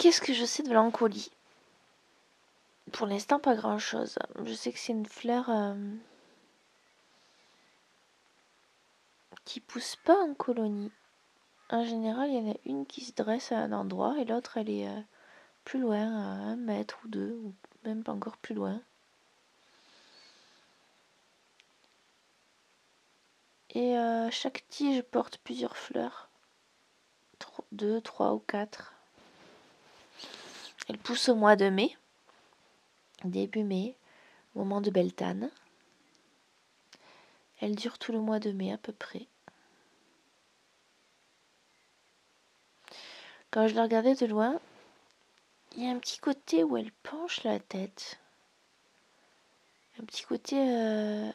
Qu'est-ce que je sais de Mélancolie Pour l'instant, pas grand-chose. Je sais que c'est une fleur euh, qui pousse pas en colonie. En général, il y en a une qui se dresse à un endroit et l'autre, elle est euh, plus loin, à un mètre ou deux, ou même pas encore plus loin. Et euh, chaque tige porte plusieurs fleurs. deux, trois ou quatre. Elle pousse au mois de mai, début mai, moment de Beltane. Elle dure tout le mois de mai à peu près. Quand je la regardais de loin, il y a un petit côté où elle penche la tête. Un petit côté euh,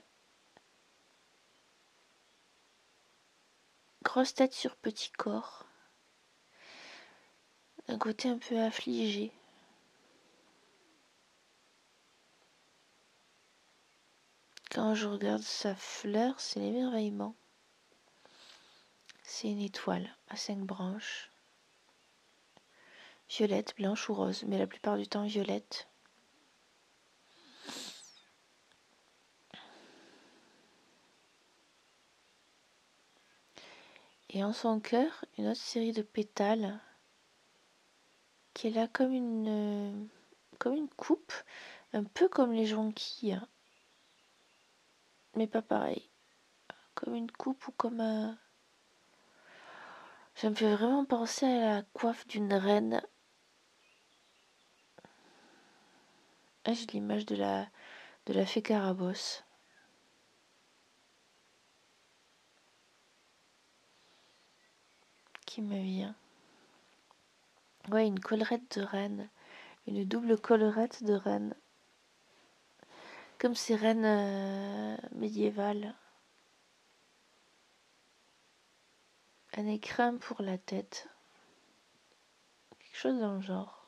grosse tête sur petit corps. Un côté un peu affligé. Quand je regarde sa fleur, c'est l'émerveillement. C'est une étoile à cinq branches. Violette, blanche ou rose, mais la plupart du temps violette. Et en son cœur, une autre série de pétales qui est là comme une, une coupe, un peu comme les jonquilles, mais pas pareil. Comme une coupe ou comme un... Ça me fait vraiment penser à la coiffe d'une reine Ah, j'ai l'image de la, de la fée Carabosse. Qui me vient. Ouais, une collerette de reine. Une double collerette de reine. Comme ces reines euh, médiévales. Un écrin pour la tête. Quelque chose dans le genre.